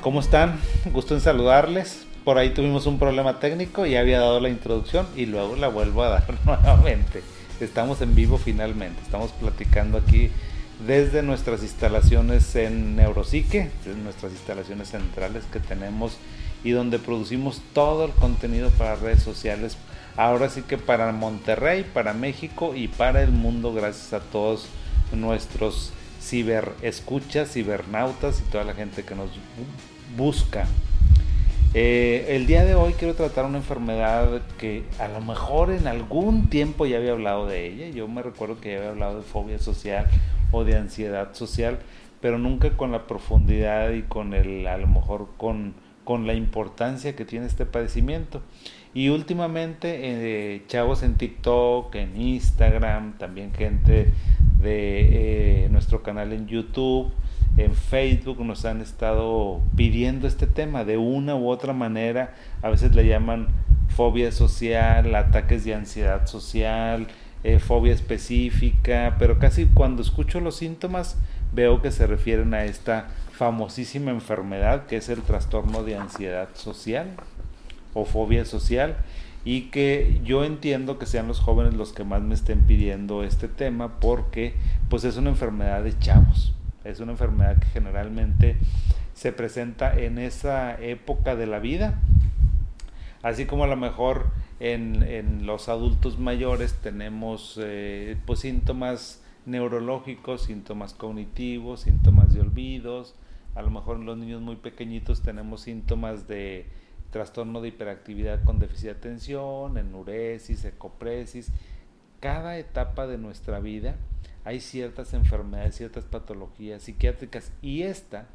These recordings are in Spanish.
¿Cómo están? Gusto en saludarles. Por ahí tuvimos un problema técnico y había dado la introducción y luego la vuelvo a dar nuevamente. Estamos en vivo finalmente. Estamos platicando aquí desde nuestras instalaciones en Neuropsique, desde nuestras instalaciones centrales que tenemos y donde producimos todo el contenido para redes sociales. Ahora sí que para Monterrey, para México y para el mundo, gracias a todos nuestros ciberescuchas, cibernautas y toda la gente que nos busca. Eh, el día de hoy quiero tratar una enfermedad que a lo mejor en algún tiempo ya había hablado de ella. Yo me recuerdo que ya había hablado de fobia social o de ansiedad social, pero nunca con la profundidad y con el, a lo mejor con, con la importancia que tiene este padecimiento. Y últimamente, eh, chavos en TikTok, en Instagram, también gente de eh, nuestro canal en YouTube, en Facebook nos han estado pidiendo este tema de una u otra manera. A veces le llaman fobia social, ataques de ansiedad social, eh, fobia específica, pero casi cuando escucho los síntomas veo que se refieren a esta famosísima enfermedad que es el trastorno de ansiedad social o fobia social y que yo entiendo que sean los jóvenes los que más me estén pidiendo este tema porque pues es una enfermedad de chavos. Es una enfermedad que generalmente se presenta en esa época de la vida, así como a lo mejor en, los adultos mayores tenemos eh, pues síntomas neurológicos, síntomas cognitivos, síntomas de olvidos, a lo mejor en los niños muy pequeñitos tenemos síntomas de trastorno de hiperactividad con déficit de atención, enuresis, ecopresis. Cada etapa de nuestra vida hay ciertas enfermedades, ciertas patologías psiquiátricas y esta,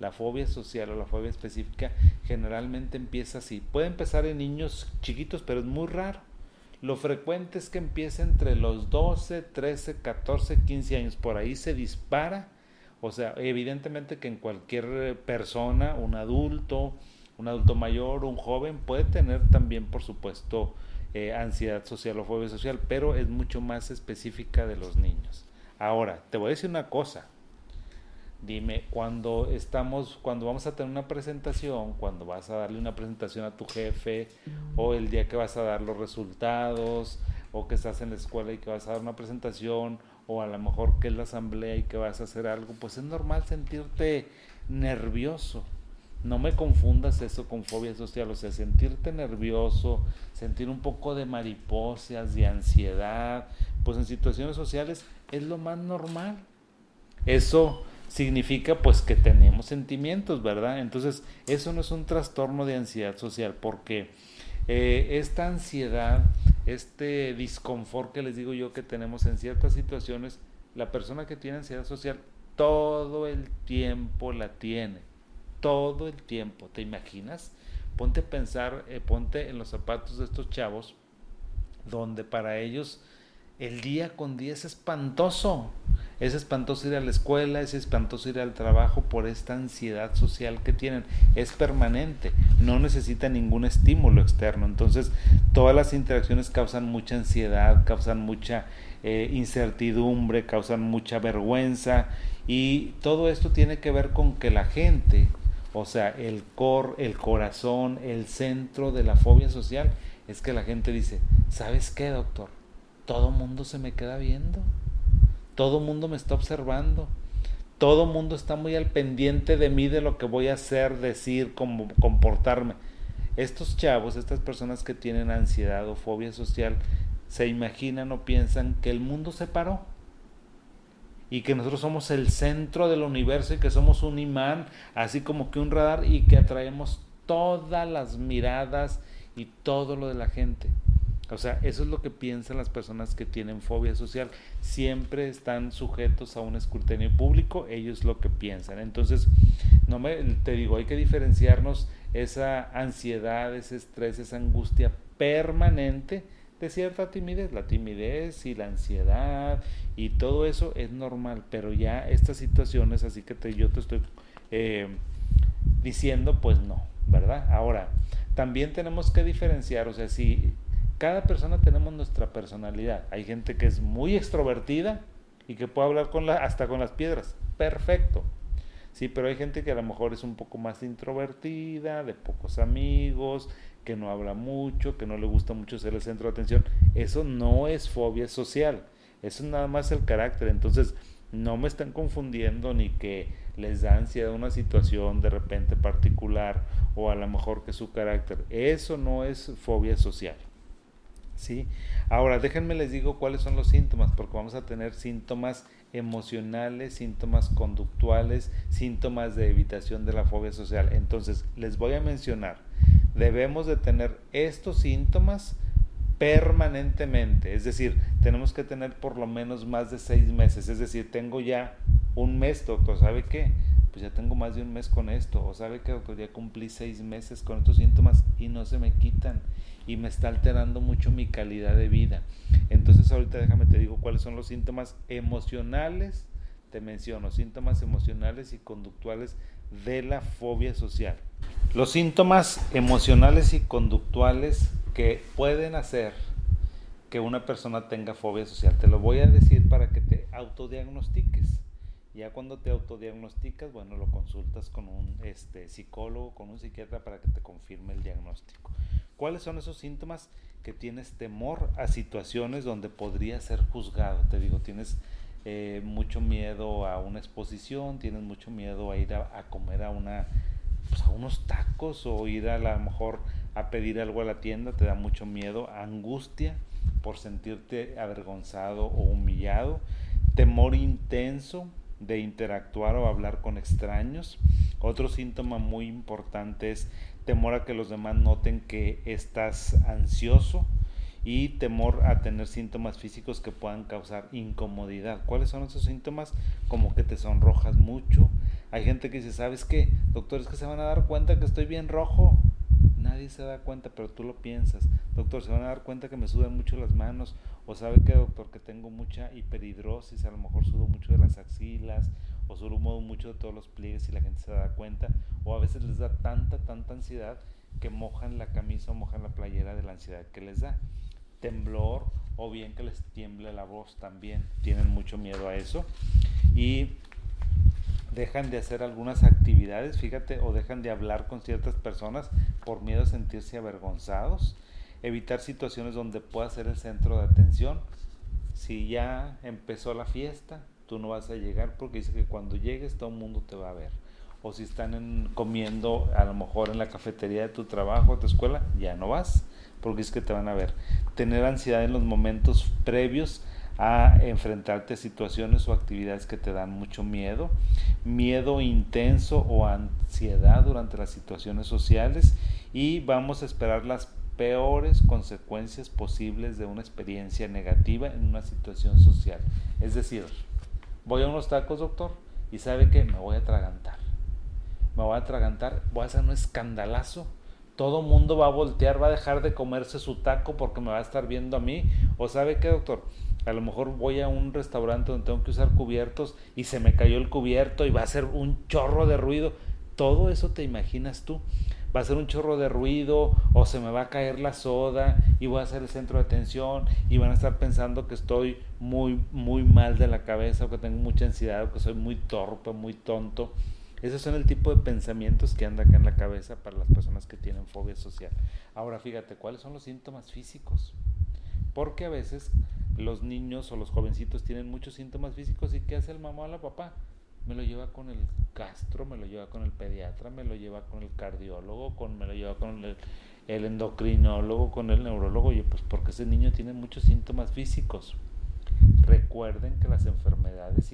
la fobia social o la fobia específica, generalmente empieza así. Puede empezar en niños chiquitos, pero es muy raro. Lo frecuente es que empiece entre los 12, 13, 14, 15 años. Por ahí se dispara. O sea, evidentemente que en cualquier persona, un adulto, un adulto mayor, un joven, puede tener también, por supuesto, eh, ansiedad social o fobia social, pero es mucho más específica de los niños. Ahora, te voy a decir una cosa. Dime, cuando estamos, cuando vamos a tener una presentación, cuando vas a darle una presentación a tu jefe, o el día que vas a dar los resultados, o que estás en la escuela y que vas a dar una presentación, o a lo mejor que es la asamblea y que vas a hacer algo, pues es normal sentirte nervioso. No me confundas eso con fobia social, o sea, sentirte nervioso, sentir un poco de mariposas, de ansiedad, pues en situaciones sociales es lo más normal. Eso significa pues que tenemos sentimientos, ¿verdad? Entonces, eso no es un trastorno de ansiedad social, porque eh, esta ansiedad, este disconfort que les digo yo que tenemos en ciertas situaciones, la persona que tiene ansiedad social todo el tiempo la tiene, todo el tiempo, ¿te imaginas? Ponte a pensar, eh, ponte en los zapatos de estos chavos, donde para ellos el día con día es espantoso. Es espantoso ir a la escuela, es espantoso ir al trabajo por esta ansiedad social que tienen. Es permanente, no necesita ningún estímulo externo. Entonces, todas las interacciones causan mucha ansiedad, causan mucha eh, incertidumbre, causan mucha vergüenza. Y todo esto tiene que ver con que la gente, o sea, el cor, el corazón, el centro de la fobia social, es que la gente dice, ¿sabes qué, doctor? Todo mundo se me queda viendo, todo mundo me está observando, todo mundo está muy al pendiente de mí, de lo que voy a hacer, decir, cómo comportarme. Estos chavos, estas personas que tienen ansiedad o fobia social, se imaginan o piensan que el mundo se paró y que nosotros somos el centro del universo y que somos un imán, así como que un radar y que atraemos todas las miradas y todo lo de la gente. O sea, eso es lo que piensan las personas que tienen fobia social. Siempre están sujetos a un escrutinio público, ellos lo que piensan. Entonces, no me te digo, hay que diferenciarnos esa ansiedad, ese estrés, esa angustia permanente de cierta timidez. La timidez y la ansiedad y todo eso es normal, pero ya estas situaciones, así que te, yo te estoy eh, diciendo, pues no, ¿verdad? Ahora, también tenemos que diferenciar, o sea, si cada persona tenemos nuestra personalidad. Hay gente que es muy extrovertida y que puede hablar con la, hasta con las piedras. Perfecto. Sí, pero hay gente que a lo mejor es un poco más introvertida, de pocos amigos, que no habla mucho, que no le gusta mucho ser el centro de atención. Eso no es fobia social. Eso es nada más el carácter. Entonces, no me están confundiendo ni que les da ansiedad una situación de repente particular o a lo mejor que su carácter. Eso no es fobia social. ¿Sí? Ahora, déjenme les digo cuáles son los síntomas, porque vamos a tener síntomas emocionales, síntomas conductuales, síntomas de evitación de la fobia social. Entonces, les voy a mencionar, debemos de tener estos síntomas permanentemente, es decir, tenemos que tener por lo menos más de seis meses, es decir, tengo ya un mes, doctor, ¿sabe qué? Pues ya tengo más de un mes con esto, o sabe que doctor, ya cumplí seis meses con estos síntomas y no se me quitan y me está alterando mucho mi calidad de vida. Entonces ahorita déjame te digo cuáles son los síntomas emocionales, te menciono, síntomas emocionales y conductuales de la fobia social. Los síntomas emocionales y conductuales que pueden hacer que una persona tenga fobia social. Te lo voy a decir para que te autodiagnostiques. Ya cuando te autodiagnosticas, bueno, lo consultas con un este, psicólogo, con un psiquiatra para que te confirme el diagnóstico. ¿Cuáles son esos síntomas que tienes temor a situaciones donde podría ser juzgado? Te digo, tienes eh, mucho miedo a una exposición, tienes mucho miedo a ir a, comer a una pues, a unos tacos o ir a, a lo mejor a pedir algo a la tienda, te da mucho miedo, angustia por sentirte avergonzado o humillado, temor intenso de interactuar o hablar con extraños. Otro síntoma muy importante es temor a que los demás noten que estás ansioso y temor a tener síntomas físicos que puedan causar incomodidad. ¿Cuáles son esos síntomas? Como que te sonrojas mucho. Hay gente que dice, ¿sabes qué? Doctores que se van a dar cuenta que estoy bien rojo. Nadie se da cuenta, pero tú lo piensas. Doctor, se van a dar cuenta que me sudan mucho las manos. O sabe que, doctor, que tengo mucha hiperhidrosis, a lo mejor sudo mucho de las axilas o sudo mucho de todos los pliegues y la gente se da cuenta. O a veces les da tanta, tanta ansiedad que mojan la camisa o mojan la playera de la ansiedad que les da. Temblor o bien que les tiemble la voz también. Tienen mucho miedo a eso. Y dejan de hacer algunas actividades, fíjate, o dejan de hablar con ciertas personas por miedo a sentirse avergonzados, evitar situaciones donde pueda ser el centro de atención. Si ya empezó la fiesta, tú no vas a llegar porque dice que cuando llegues todo el mundo te va a ver. O si están comiendo a lo mejor en la cafetería de tu trabajo, o tu escuela, ya no vas porque es que te van a ver. Tener ansiedad en los momentos previos a enfrentarte a situaciones o actividades que te dan mucho miedo, miedo intenso o ansiedad durante las situaciones sociales y vamos a esperar las peores consecuencias posibles de una experiencia negativa en una situación social. Es decir, voy a unos tacos, doctor, y sabe que me voy a atragantar. Me voy a atragantar, voy a hacer un escandalazo todo mundo va a voltear, va a dejar de comerse su taco porque me va a estar viendo a mí. O sabe qué, doctor, a lo mejor voy a un restaurante donde tengo que usar cubiertos y se me cayó el cubierto y va a ser un chorro de ruido. Todo eso te imaginas tú. Va a ser un chorro de ruido o se me va a caer la soda y voy a ser el centro de atención y van a estar pensando que estoy muy, muy mal de la cabeza o que tengo mucha ansiedad o que soy muy torpe, muy tonto. Esos son el tipo de pensamientos que anda acá en la cabeza para las personas que tienen fobia social. Ahora fíjate, ¿cuáles son los síntomas físicos? Porque a veces los niños o los jovencitos tienen muchos síntomas físicos y ¿qué hace el mamá o la papá? Me lo lleva con el gastro, me lo lleva con el pediatra, me lo lleva con el cardiólogo, con, me lo lleva con el, endocrinólogo, con el neurólogo. Y pues porque ese niño tiene muchos síntomas físicos. Recuerden que las enfermedades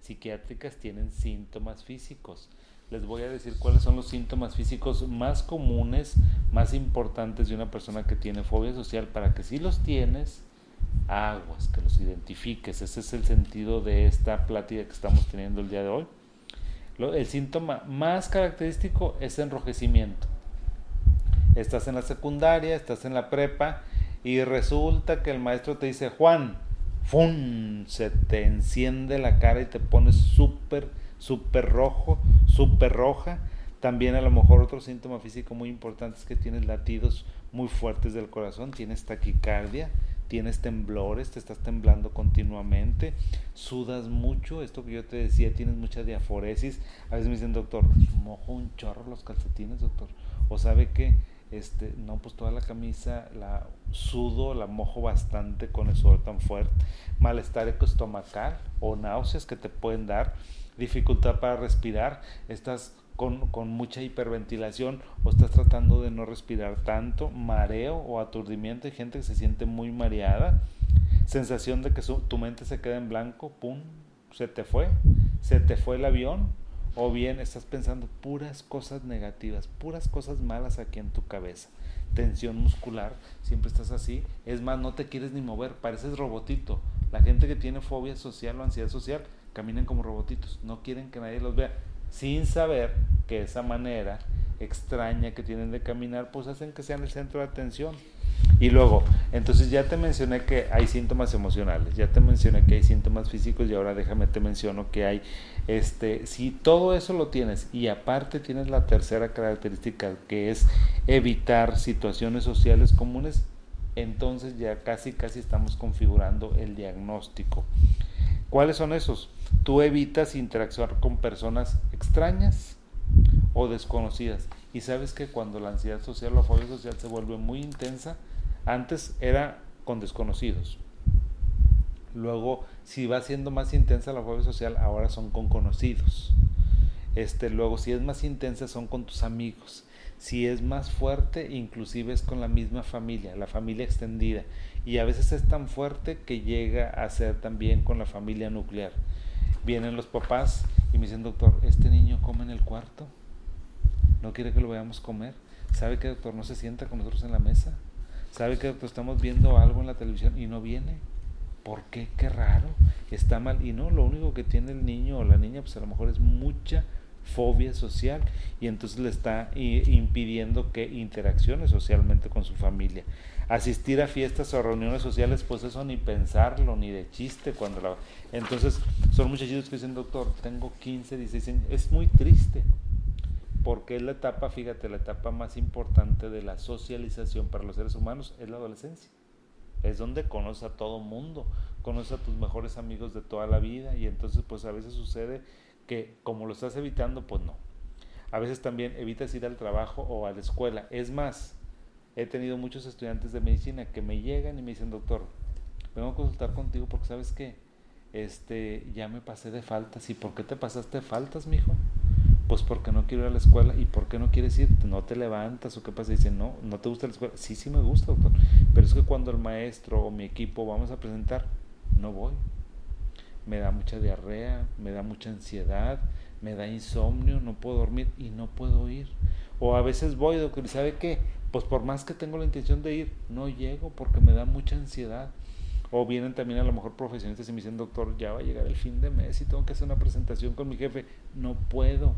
psiquiátricas tienen síntomas físicos. Les voy a decir cuáles son los síntomas físicos más comunes, más importantes de una persona que tiene fobia social para que si los tienes, aguas, que los identifiques. Ese es el sentido de esta plática que estamos teniendo el día de hoy. El síntoma más característico es enrojecimiento. Estás en la secundaria, estás en la prepa y resulta que el maestro te dice, Juan, ¡fum! se te enciende la cara y te pones súper, súper rojo, súper roja. También a lo mejor otro síntoma físico muy importante es que tienes latidos muy fuertes del corazón, tienes taquicardia, tienes temblores, te estás temblando continuamente, sudas mucho, esto que yo te decía, tienes mucha diaforesis. A veces me dicen, doctor, mojo un chorro los calcetines, doctor. O sabe que, este, no, pues toda la camisa la sudo, la mojo bastante con el sudor tan fuerte. Malestar estomacal o náuseas que te pueden dar, dificultad para respirar, estás con, mucha hiperventilación o estás tratando de no respirar tanto, mareo o aturdimiento, hay gente que se siente muy mareada, sensación de que tu mente se queda en blanco, pum, se te fue, se te fue el avión, o bien estás pensando puras cosas negativas, puras cosas malas aquí en tu cabeza. Tensión muscular, siempre estás así. Es más, no te quieres ni mover, pareces robotito. La gente que tiene fobia social o ansiedad social caminan como robotitos, no quieren que nadie los vea sin saber que esa manera extraña que tienen de caminar, pues hacen que sean el centro de atención. Y luego, entonces ya te mencioné que hay síntomas emocionales, ya te mencioné que hay síntomas físicos y ahora déjame te menciono que hay, este, si todo eso lo tienes y aparte tienes la tercera característica que es evitar situaciones sociales comunes, entonces ya casi casi estamos configurando el diagnóstico. ¿Cuáles son esos? Tú evitas interactuar con personas extrañas o desconocidas. Y sabes que cuando la ansiedad social o la fobia social se vuelve muy intensa, antes era con desconocidos. Luego, si va siendo más intensa la fobia social, ahora son con conocidos. Este, luego, si es más intensa, son con tus amigos. Si es más fuerte, inclusive es con la misma familia, la familia extendida y a veces es tan fuerte que llega a ser también con la familia nuclear. Vienen los papás y me dicen, doctor, este niño come en el cuarto, no quiere que lo veamos comer, sabe que doctor no se sienta con nosotros en la mesa, sabe que doctor estamos viendo algo en la televisión y no viene. ¿Por qué? Qué raro, está mal. Y no, lo único que tiene el niño o la niña, pues a lo mejor es mucha fobia social y entonces le está impidiendo que interaccione socialmente con su familia asistir a fiestas o reuniones sociales, pues eso ni pensarlo, ni de chiste. cuando la... Entonces, son muchachitos que dicen, doctor, tengo 15, 16 años. Es muy triste, porque es la etapa, fíjate, la etapa más importante de la socialización para los seres humanos es la adolescencia. Es donde conoces a todo mundo, conoces a tus mejores amigos de toda la vida y entonces pues a veces sucede que como lo estás evitando, pues no. A veces también evitas ir al trabajo o a la escuela. Es más, he tenido muchos estudiantes de medicina que me llegan y me dicen, doctor, vengo a consultar contigo porque sabes que este, ya me pasé de faltas. ¿Y por qué te pasaste de faltas, mijo? Pues porque no quiero ir a la escuela. ¿Y por qué no quieres ir? ¿No te levantas o qué pasa? Dicen, no, no te gusta la escuela. Sí, sí me gusta, doctor. Pero es que cuando el maestro o mi equipo vamos a presentar, no voy. Me da mucha diarrea, me da mucha ansiedad, me da insomnio, no puedo dormir y no puedo ir. O a veces voy, doctor, ¿y sabe qué? pues por más que tengo la intención de ir, no llego porque me da mucha ansiedad. O vienen también a lo mejor profesionistas y me dicen, doctor, ya va a llegar el fin de mes y tengo que hacer una presentación con mi jefe. No puedo,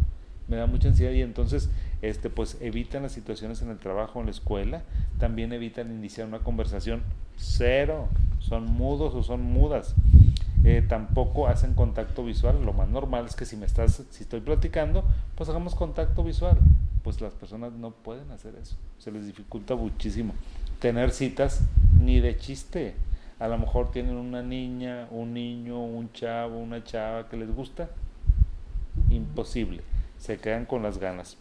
me da mucha ansiedad y entonces este, pues evitan las situaciones en el trabajo, en la escuela. También evitan iniciar una conversación cero, son mudos o son mudas. Eh, tampoco hacen contacto visual. Lo más normal es que si me estás, si estoy platicando, pues hagamos contacto visual pues las personas no pueden hacer eso, se les dificulta muchísimo. Tener citas ni de chiste. A lo mejor tienen una niña, un niño, un chavo, una chava que les gusta. Imposible. Se quedan con las ganas.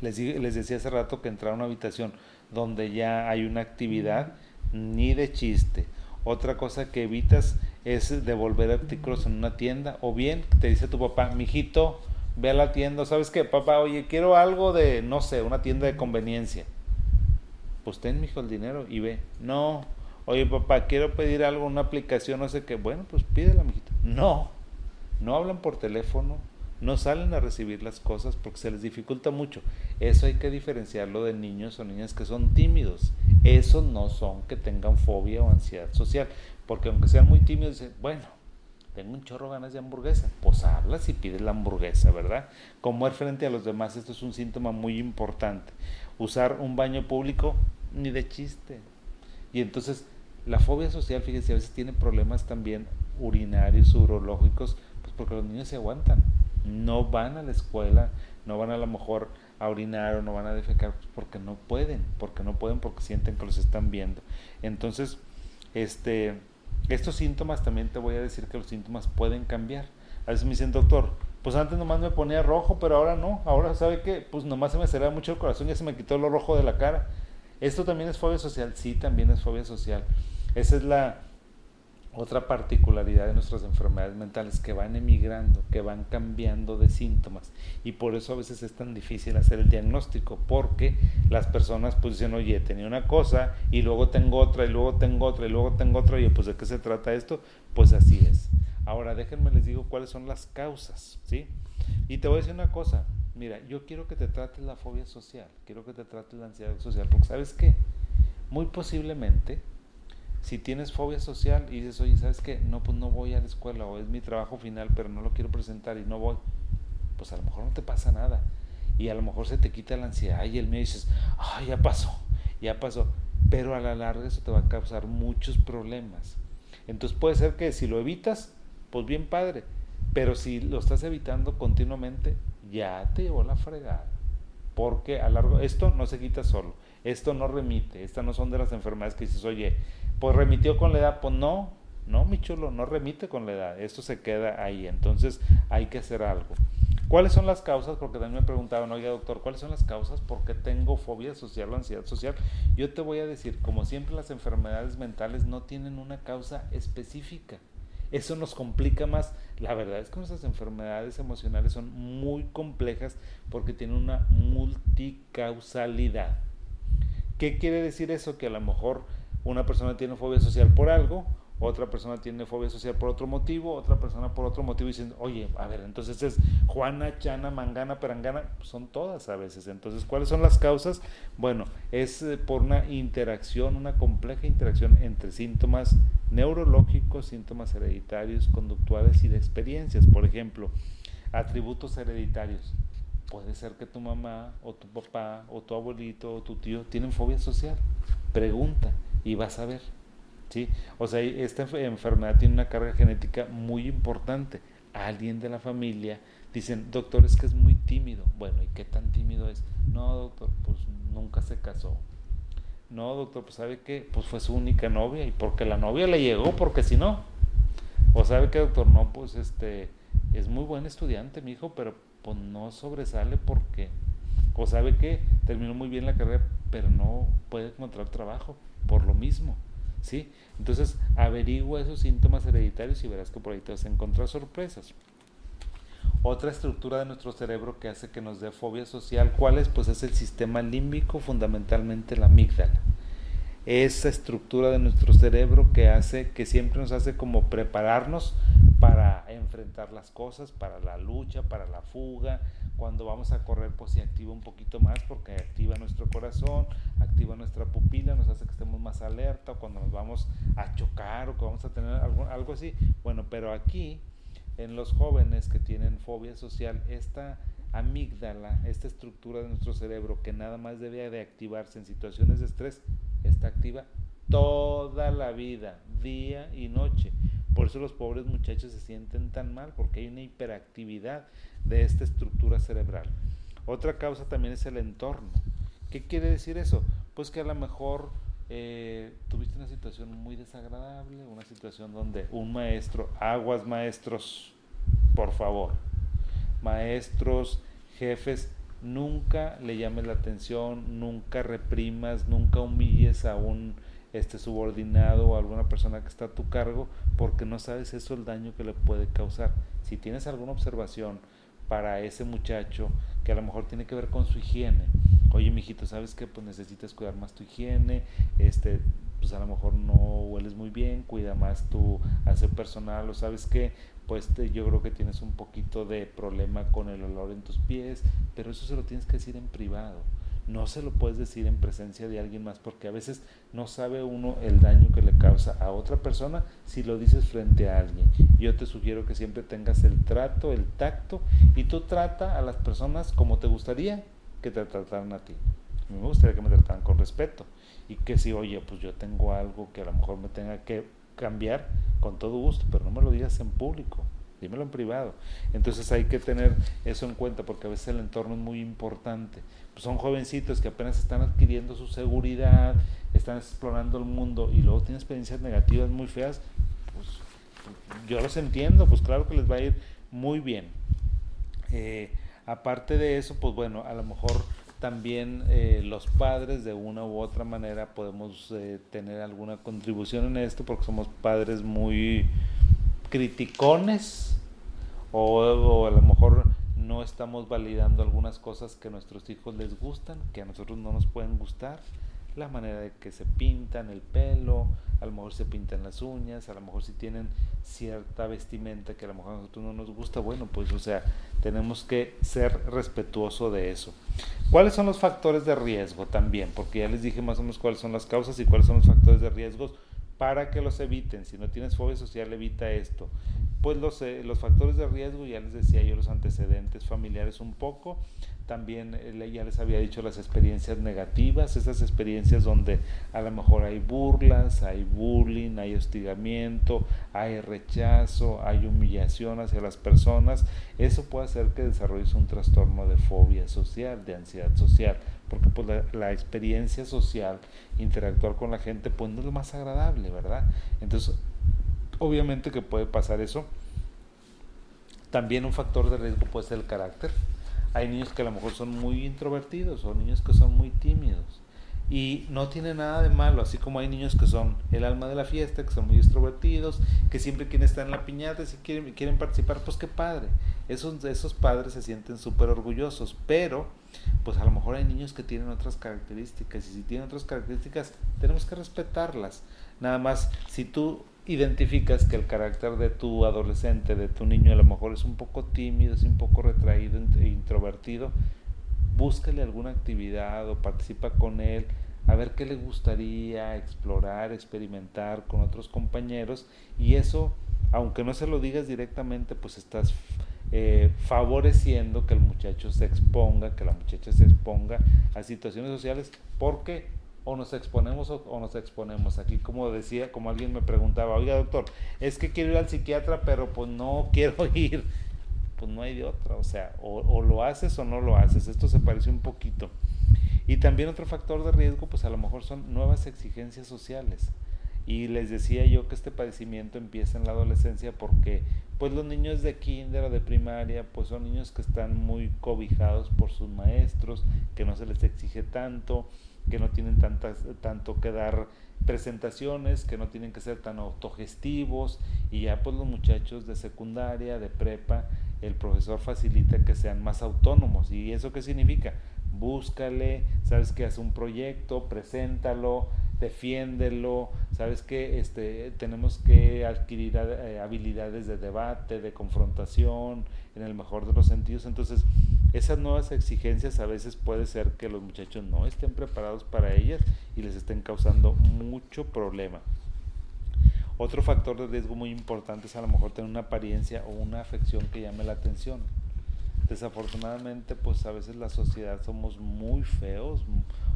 Les, les decía hace rato que entrar a una habitación donde ya hay una actividad, ni de chiste. Otra cosa que evitas es devolver artículos en una tienda. O bien te dice tu papá, mijito, ve a la tienda, ¿sabes qué? Papá, oye, quiero algo de, no sé, una tienda de conveniencia. Pues ten, mijo, el dinero y ve. No, oye, papá, quiero pedir algo, una aplicación, no sé qué. Bueno, pues pídela, mijito. No, no hablan por teléfono, no salen a recibir las cosas porque se les dificulta mucho. Eso hay que diferenciarlo de niños o niñas que son tímidos. Esos no son que tengan fobia o ansiedad social, porque aunque sean muy tímidos, dicen, bueno, tengo un chorro ganas de hamburguesa, pues hablas y pides la hamburguesa, ¿verdad? Comer frente a los demás, esto es un síntoma muy importante. Usar un baño público, ni de chiste. Y entonces, la fobia social, fíjense, a veces tiene problemas también urinarios, urológicos, pues porque los niños se aguantan. No van a la escuela, no van a lo mejor a orinar o no van a defecar pues, porque no pueden, porque no pueden porque sienten que los están viendo. Entonces, este, estos síntomas también te voy a decir que los síntomas pueden cambiar. A veces me dicen, doctor, pues antes nomás me ponía rojo, pero ahora no. Ahora, ¿sabe qué? Pues nomás se me acelera mucho el corazón, ya se me quitó lo rojo de la cara. ¿Esto también es fobia social? Sí, también es fobia social. Esa es la otra particularidad de nuestras enfermedades mentales, que van emigrando, que van cambiando de síntomas. Y por eso a veces es tan difícil hacer el diagnóstico, porque las personas pues dicen, oye, tenía una cosa y luego tengo otra y luego tengo otra y luego tengo otra. Y pues de qué se trata esto? Pues así es. Ahora déjenme les digo cuáles son las causas, ¿sí? Y te voy a decir una cosa, mira, yo quiero que te trates la fobia social, quiero que te trates la ansiedad social, porque sabes qué, muy posiblemente, si tienes fobia social y dices, oye, ¿sabes qué? No, pues no voy a la escuela o es mi trabajo final, pero no lo quiero presentar y no voy, pues a lo mejor no te pasa nada. Y a lo mejor se te quita la ansiedad y el miedo y dices, ay, ya pasó, ya pasó. Pero a la larga eso te va a causar muchos problemas. Entonces puede ser que si lo evitas, pues bien padre. Pero si lo estás evitando continuamente, ya te llevó la fregada. Porque a largo, esto no se quita solo, esto no remite, estas no son de las enfermedades que dices, oye, pues remitió con la edad, pues no, no, mi chulo, no remite con la edad, esto se queda ahí, entonces hay que hacer algo. ¿Cuáles son las causas? Porque también me preguntaban, oye doctor, ¿cuáles son las causas? ¿Por qué tengo fobia social o ansiedad social? Yo te voy a decir, como siempre las enfermedades mentales no tienen una causa específica. Eso nos complica más. La verdad es que nuestras enfermedades emocionales son muy complejas porque tienen una multicausalidad. ¿Qué quiere decir eso? Que a lo mejor una persona tiene fobia social por algo, otra persona tiene fobia social por otro motivo, otra persona por otro motivo dicen, oye, a ver, entonces es Juana, Chana, Mangana, Perangana, son todas a veces. Entonces, ¿cuáles son las causas? Bueno, es eh, por una interacción, una compleja interacción entre síntomas neurológicos, síntomas hereditarios, conductuales y de experiencias. Por ejemplo, atributos hereditarios. Puede ser que tu mamá o tu papá o tu abuelito o tu tío tienen fobia social. Pregunta y vas a ver. ¿Sí? O sea, esta enfermedad tiene una carga genética muy importante. Alguien de la familia dicen, doctor, es que es muy tímido. Bueno, ¿y qué tan tímido es? No, doctor, pues nunca se casó. No, doctor, pues sabe que pues fue su única novia y porque la novia le llegó, porque si no. O sabe que, doctor, no, pues este es muy buen estudiante, mi hijo, pero pues no sobresale porque o sabe que terminó muy bien la carrera, pero no puede encontrar trabajo por lo mismo. ¿Sí? Entonces, averigua esos síntomas hereditarios y verás que por ahí te vas a encontrar sorpresas. Otra estructura de nuestro cerebro que hace que nos dé fobia social, ¿cuál es? Pues es el sistema límbico, fundamentalmente la amígdala. Esa estructura de nuestro cerebro que hace, que siempre nos hace como prepararnos para enfrentar las cosas, para la lucha, para la fuga. Cuando vamos a correr, pues se activa un poquito más porque activa nuestro corazón, activa nuestra pupila, nos hace que estemos más alerta. Cuando nos vamos a chocar o que vamos a tener algo, algo así. Bueno, pero aquí, en los jóvenes que tienen fobia social, esta amígdala, esta estructura de nuestro cerebro que nada más debe de activarse en situaciones de estrés, está activa toda la vida, día y noche. Por eso los pobres muchachos se sienten tan mal, porque hay una hiperactividad de esta estructura cerebral. Otra causa también es el entorno. ¿Qué quiere decir eso? Pues que a lo mejor eh, tuviste una situación muy desagradable, una situación donde un maestro, aguas maestros, por favor, maestros, jefes, nunca le llames la atención, nunca reprimas, nunca humilles a un este subordinado o alguna persona que está a tu cargo porque no sabes eso el daño que le puede causar. Si tienes alguna observación para ese muchacho que a lo mejor tiene que ver con su higiene, oye mijito, ¿sabes que Pues necesitas cuidar más tu higiene, este, pues a lo mejor no hueles muy bien, cuida más tu hacer personal o sabes que pues yo creo que tienes un poquito de problema con el olor en tus pies, pero eso se lo tienes que decir en privado no se lo puedes decir en presencia de alguien más porque a veces no sabe uno el daño que le causa a otra persona si lo dices frente a alguien. Yo te sugiero que siempre tengas el trato, el tacto y tú trata a las personas como te gustaría que te trataran a ti. A mí me gustaría que me trataran con respeto y que si, oye, pues yo tengo algo que a lo mejor me tenga que cambiar con todo gusto, pero no me lo digas en público. Dímelo en privado. Entonces hay que tener eso en cuenta porque a veces el entorno es muy importante. Pues son jovencitos que apenas están adquiriendo su seguridad, están explorando el mundo y luego tienen experiencias negativas muy feas, pues yo los entiendo, pues claro que les va a ir muy bien. Eh, aparte de eso, pues bueno, a lo mejor también eh, los padres de una u otra manera podemos eh, tener alguna contribución en esto porque somos padres muy criticones o, a lo mejor no estamos validando algunas cosas que a nuestros hijos les gustan, que a nosotros no nos pueden gustar, la manera de que se pintan el pelo, a lo mejor se pintan las uñas, a lo mejor si tienen cierta vestimenta que a lo mejor a nosotros no nos gusta, bueno, pues o sea, tenemos que ser respetuoso de eso. ¿Cuáles son los factores de riesgo también? Porque ya les dije más o menos cuáles son las causas y cuáles son los factores de riesgo para que los eviten. Si no tienes fobia social, evita esto. Pues los, eh, los factores de riesgo, ya les decía yo los antecedentes familiares un poco, también eh, ya les había dicho las experiencias negativas, esas experiencias donde a lo mejor hay burlas, hay bullying, hay hostigamiento, hay rechazo, hay humillación hacia las personas, eso puede hacer que desarrolles un trastorno de fobia social, de ansiedad social, porque pues la, experiencia social, interactuar con la gente, pues no es lo más agradable, ¿verdad? Entonces, obviamente que puede pasar eso. También un factor de riesgo puede ser el carácter hay niños que a lo mejor son muy introvertidos o niños que son muy tímidos. Y no tiene nada de malo, así como hay niños que son el alma de la fiesta, que son muy extrovertidos, que siempre quieren estar en la piñata, si quieren, quieren participar, pues qué padre. Esos, esos padres se sienten súper orgullosos, pero pues a lo mejor hay niños que tienen otras características y si tienen otras características tenemos que respetarlas. Nada más, si tú identificas que el carácter de tu adolescente, de tu niño, a lo mejor es un poco tímido, es un poco retraído e introvertido, búscale alguna actividad o participa con él, a ver qué le gustaría explorar, experimentar con otros compañeros y eso, aunque no se lo digas directamente, pues estás eh, favoreciendo que el muchacho se exponga, que la muchacha se exponga a situaciones sociales, porque o nos exponemos o, nos exponemos. Aquí como decía, como alguien me preguntaba, oiga doctor, es que quiero ir al psiquiatra, pero pues no quiero ir. Pues no hay de otra, o sea, o, lo haces o no lo haces. Esto se parece un poquito. Y también otro factor de riesgo, pues a lo mejor son nuevas exigencias sociales. Y les decía yo que este padecimiento empieza en la adolescencia porque pues los niños de kinder o de primaria pues son niños que están muy cobijados por sus maestros, que no se les exige tanto, que no tienen tantas, tanto que dar presentaciones, que no tienen que ser tan autogestivos y ya pues los muchachos de secundaria, de prepa, el profesor facilita que sean más autónomos. ¿Y eso qué significa? Búscale, sabes que hace un proyecto, preséntalo, defiéndelo, sabes que este, tenemos que adquirir eh, habilidades de debate, de confrontación, en el mejor de los sentidos. Entonces, esas nuevas exigencias a veces puede ser que los muchachos no estén preparados para ellas y les estén causando mucho problema. Otro factor de riesgo muy importante es a lo mejor tener una apariencia o una afección que llame la atención. Desafortunadamente, pues a veces la sociedad somos muy feos,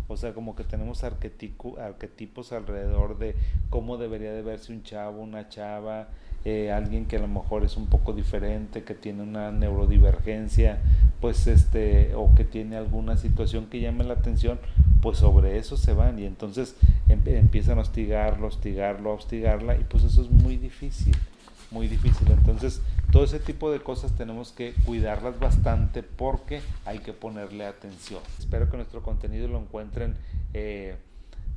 o sea, como que tenemos arquetipos alrededor de cómo debería de verse un chavo, una chava, eh, alguien que a lo mejor es un poco diferente, que tiene una neurodivergencia, pues este, o que tiene alguna situación que llame la atención, pues sobre eso se van y entonces empiezan a hostigarlo, hostigarlo, hostigarla y pues eso es muy difícil, muy difícil. Entonces, todo ese tipo de cosas tenemos que cuidarlas bastante porque hay que ponerle atención. Espero que nuestro contenido lo encuentren. Eh,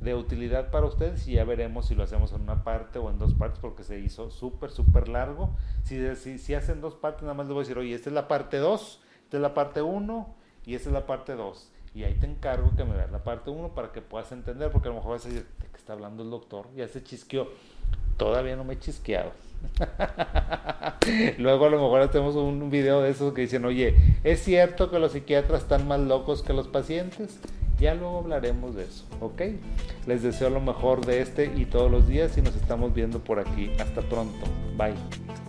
de utilidad para ustedes y ya veremos si lo hacemos en una parte o en dos partes porque se hizo súper, súper largo. Si, si, si, hacen dos partes, nada más les voy a decir, oye, esta es la parte 2, esta es la parte 1 y esta es la parte 2. Y ahí te encargo que me veas la parte 1 para que puedas entender, porque a lo mejor vas a decir, ¿de qué está hablando el doctor? Ya se chisqueó. Todavía no me he chisqueado. Luego a lo mejor hacemos un video de esos que dicen, oye, ¿es cierto que los psiquiatras están más locos que los pacientes? Ya luego hablaremos de eso, ¿ok? Les deseo lo mejor de este y todos los días y nos estamos viendo por aquí. Hasta pronto. Bye.